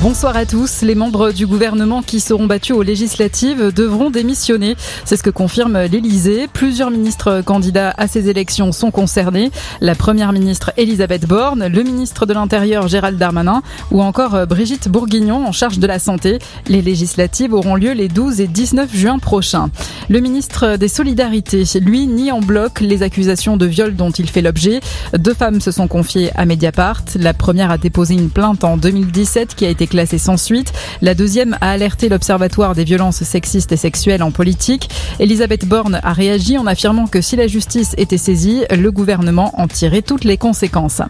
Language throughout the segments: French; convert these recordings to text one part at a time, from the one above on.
Bonsoir à tous. Les membres du gouvernement qui seront battus aux législatives devront démissionner. C'est ce que confirme l'Élysée. Plusieurs ministres candidats à ces élections sont concernés. La première ministre Elisabeth Borne, le ministre de l'Intérieur Gérald Darmanin ou encore Brigitte Bourguignon en charge de la santé. Les législatives auront lieu les 12 et 19 juin prochains. Le ministre des Solidarités, lui, nie en bloc les accusations de viol dont il fait l'objet. Deux femmes se sont confiées à Mediapart. La première a déposé une plainte en 2017 qui a été classée sans suite. La deuxième a alerté l'Observatoire des violences sexistes et sexuelles en politique. Elisabeth Borne a réagi en affirmant que si la justice était saisie, le gouvernement en tirait toutes les conséquences.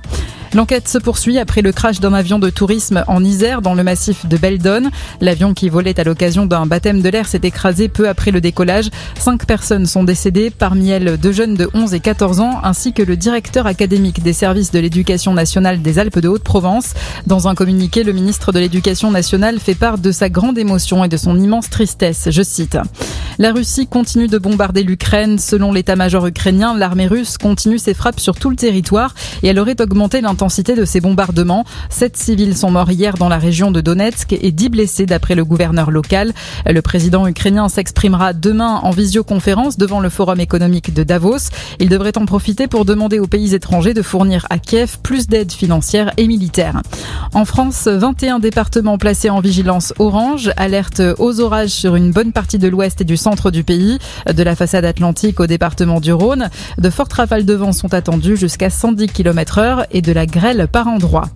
L'enquête se poursuit après le crash d'un avion de tourisme en Isère dans le massif de Beldon. L'avion qui volait à l'occasion d'un baptême de l'air s'est écrasé peu après le décollage. Cinq personnes sont décédées, parmi elles deux jeunes de 11 et 14 ans, ainsi que le directeur académique des services de l'éducation nationale des Alpes de Haute-Provence. Dans un communiqué, le ministre de l'Éducation nationale fait part de sa grande émotion et de son immense tristesse. Je cite. La Russie continue de bombarder l'Ukraine. Selon l'état-major ukrainien, l'armée russe continue ses frappes sur tout le territoire et elle aurait augmenté l'intensité de ses bombardements. Sept civils sont morts hier dans la région de Donetsk et dix blessés d'après le gouverneur local. Le président ukrainien s'exprimera demain en visioconférence devant le forum économique de Davos. Il devrait en profiter pour demander aux pays étrangers de fournir à Kiev plus d'aide financière et militaire. En France, 21 départements placés en vigilance orange, alerte aux orages sur une bonne partie de l'ouest et du centre centre du pays. De la façade atlantique au département du Rhône, de fortes rafales de vent sont attendues jusqu'à 110 km heure et de la grêle par endroits.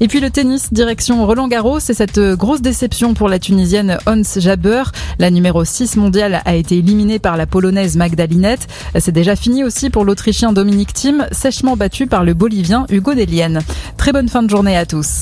Et puis le tennis, direction Roland Garros, c'est cette grosse déception pour la Tunisienne Ons Jabeur. La numéro 6 mondiale a été éliminée par la Polonaise Magdalinette. C'est déjà fini aussi pour l'Autrichien Dominique Thiem, sèchement battu par le Bolivien Hugo Delienne. Très bonne fin de journée à tous.